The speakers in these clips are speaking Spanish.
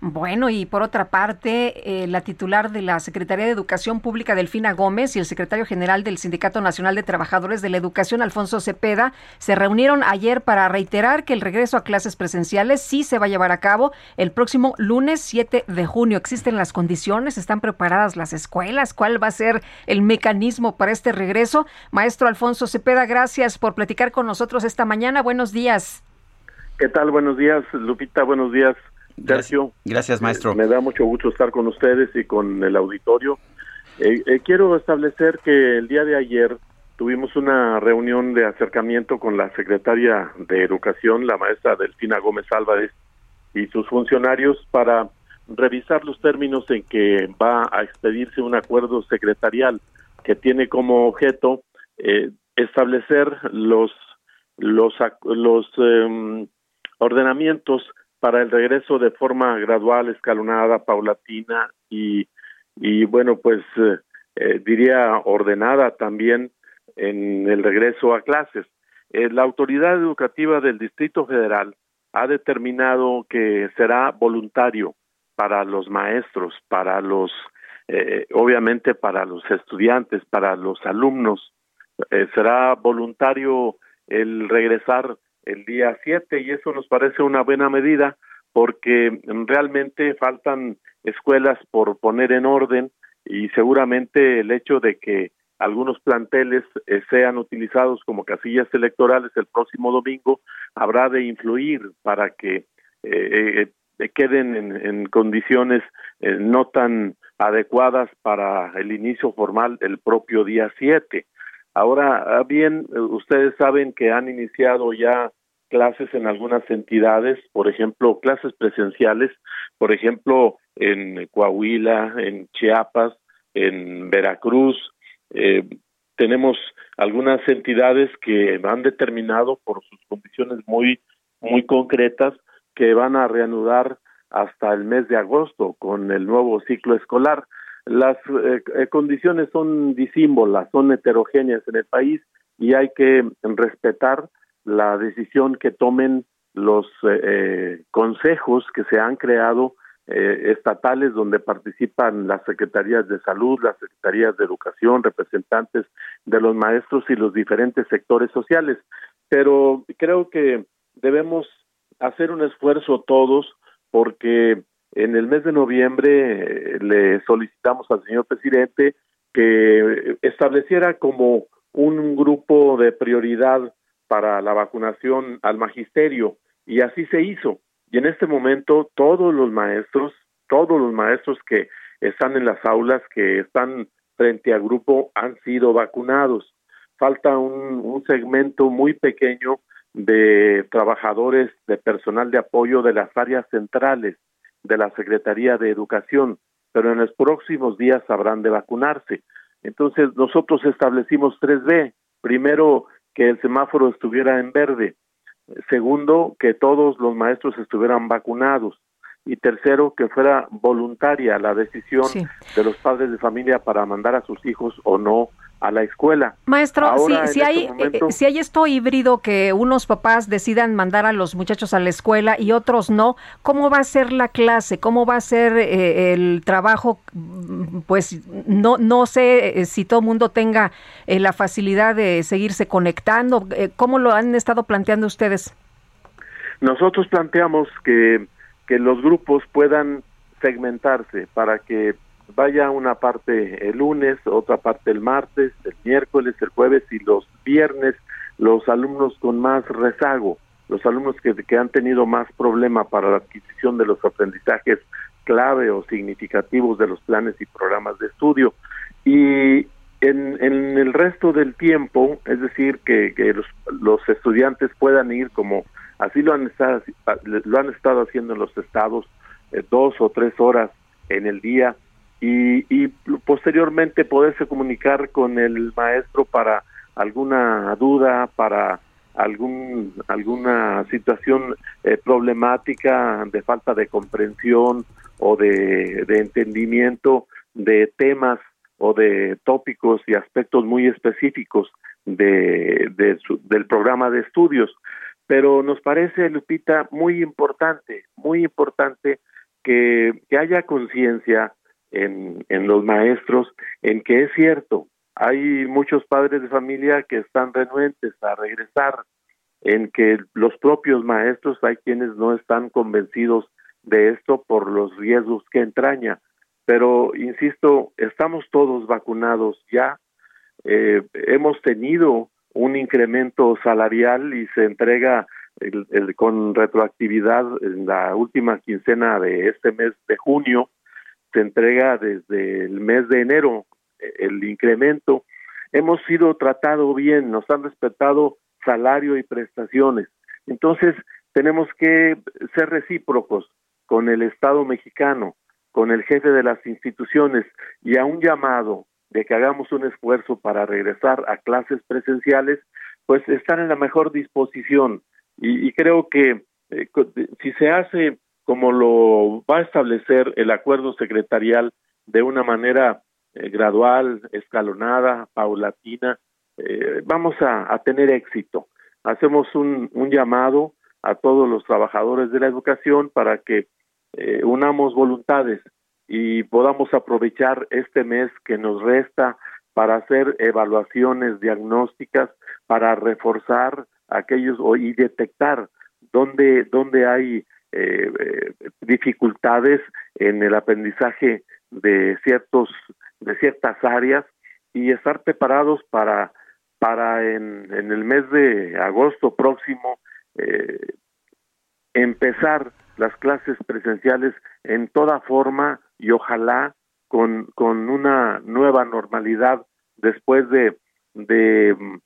Bueno, y por otra parte, eh, la titular de la Secretaría de Educación Pública, Delfina Gómez, y el secretario general del Sindicato Nacional de Trabajadores de la Educación, Alfonso Cepeda, se reunieron ayer para reiterar que el regreso a clases presenciales sí se va a llevar a cabo el próximo lunes 7 de junio. ¿Existen las condiciones? ¿Están preparadas las escuelas? ¿Cuál va a ser el mecanismo para este regreso? Maestro Alfonso Cepeda, gracias por platicar con nosotros esta mañana. Buenos días. ¿Qué tal? Buenos días, Lupita. Buenos días. Sergio. Gracias, maestro. me da mucho gusto estar con ustedes y con el auditorio. Eh, eh, quiero establecer que el día de ayer tuvimos una reunión de acercamiento con la secretaria de Educación, la maestra Delfina Gómez Álvarez, y sus funcionarios para revisar los términos en que va a expedirse un acuerdo secretarial que tiene como objeto eh, establecer los los los em, ordenamientos para el regreso de forma gradual, escalonada, paulatina y, y bueno, pues eh, eh, diría ordenada también en el regreso a clases. Eh, la autoridad educativa del Distrito Federal ha determinado que será voluntario para los maestros, para los, obviamente para los estudiantes, para los alumnos. será voluntario el regresar el día 7 y eso nos parece una buena medida porque realmente faltan escuelas por poner en orden y seguramente el hecho de que algunos planteles eh, sean utilizados como casillas electorales el próximo domingo habrá de influir para que eh, eh, queden en, condiciones no tan adecuadas para el inicio formal el propio día 7. Ahora bien, ustedes saben que han iniciado ya clases en algunas entidades, por ejemplo, clases presenciales, por ejemplo, en Coahuila, en Chiapas, en Veracruz. Eh, tenemos algunas entidades que han determinado por sus condiciones muy muy concretas que van a reanudar hasta el mes de agosto con el nuevo ciclo escolar. Las eh, condiciones son disímbolas, son heterogéneas en el país y hay que respetar la decisión que tomen los eh, eh, consejos que se han creado eh, estatales donde participan las secretarías de salud, las secretarías de educación, representantes de los maestros y los diferentes sectores sociales. Pero creo que debemos hacer un esfuerzo todos porque en el mes de noviembre le solicitamos al señor presidente que estableciera como un grupo de prioridad para la vacunación al magisterio y así se hizo. Y en este momento todos los maestros, todos los maestros que están en las aulas, que están frente al grupo, han sido vacunados. Falta un, un segmento muy pequeño de trabajadores, de personal de apoyo de las áreas centrales de la Secretaría de Educación, pero en los próximos días habrán de vacunarse. Entonces nosotros establecimos 3B. Primero, que el semáforo estuviera en verde. Segundo, que todos los maestros estuvieran vacunados. Y tercero, que fuera voluntaria la decisión de los padres de familia para mandar a sus hijos o no a la escuela. Maestro, si, hay, este eh, si hay esto híbrido que unos papás decidan mandar a los muchachos a la escuela y otros no, ¿cómo va a ser la clase? ¿Cómo va a ser eh, el trabajo? Pues no, no sé eh, si todo el mundo tenga la facilidad de seguirse conectando. ¿Cómo lo han estado planteando ustedes? Nosotros planteamos que, que los grupos puedan segmentarse para que vaya una parte el lunes, otra parte el martes, el miércoles, el jueves y los viernes los alumnos con más rezago, los alumnos que, que han tenido más problema para la adquisición de los aprendizajes clave o significativos de los planes y programas de estudio. Y en, en el resto del tiempo, es decir, que, que los, estudiantes puedan ir como Así lo han estado, lo han estado haciendo en los estados eh, dos o tres horas en el día y, y posteriormente poderse comunicar con el maestro para alguna duda, para algún alguna situación eh, problemática de falta de comprensión o de, entendimiento de temas o de tópicos y aspectos muy específicos de, de del programa de estudios. Pero nos parece, Lupita, muy importante, muy importante que, que haya conciencia en, los maestros en que es cierto, hay muchos padres de familia que están renuentes a regresar, en que los propios maestros hay quienes no están convencidos de esto por los riesgos que entraña. Pero, insisto, estamos todos vacunados ya, eh, hemos tenido un incremento salarial y se entrega el, con retroactividad en la última quincena de este mes de junio, se entrega desde el mes de enero el incremento. Hemos sido tratados bien, nos han respetado salario y prestaciones. Entonces, tenemos que ser recíprocos con el Estado mexicano, con el jefe de las instituciones y a un llamado de que hagamos un esfuerzo para regresar a clases presenciales, pues están en la mejor disposición. Y, creo que eh, si se hace como lo va a establecer el acuerdo secretarial de una manera eh, gradual, escalonada, paulatina, eh, vamos a, tener éxito. Hacemos un, llamado a todos los trabajadores de la educación para que unamos voluntades y podamos aprovechar este mes que nos resta para hacer evaluaciones diagnósticas, para reforzar aquellos y detectar dónde, dónde hay eh, eh, dificultades en el aprendizaje de ciertos de ciertas áreas y estar preparados para para en, en el mes de agosto próximo eh, empezar las clases presenciales en toda forma y ojalá con, con una nueva normalidad después de, de mm,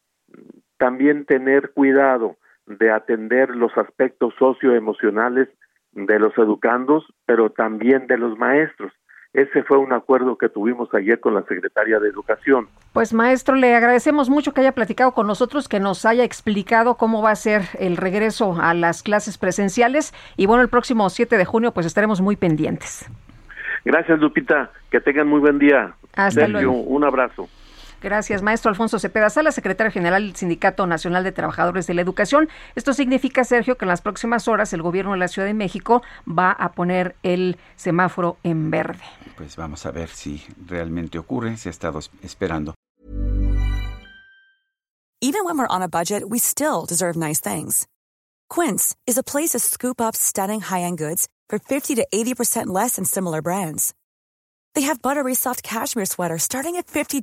también tener cuidado de atender los aspectos socioemocionales de los educandos, pero también de los maestros. Ese fue un acuerdo que tuvimos ayer con la secretaria de Educación. Pues maestro, le agradecemos mucho que haya platicado con nosotros, que nos haya explicado cómo va a ser el regreso a las clases presenciales y bueno, el próximo 7 de junio pues estaremos muy pendientes. Gracias Lupita, que tengan muy buen día. Hasta luego. Un abrazo. Gracias, maestro Alfonso Cepeda Sala, secretario general del Sindicato Nacional de Trabajadores de la Educación. Esto significa, Sergio, que en las próximas horas el gobierno de la Ciudad de México va a poner el semáforo en verde. Pues vamos a ver si realmente ocurre, se ha estado esperando. Even when we're on a budget, we still deserve nice things. Quince is a place to scoop up stunning high-end goods for 50 to 80% less than similar brands. They have buttery soft cashmere sweaters starting at $50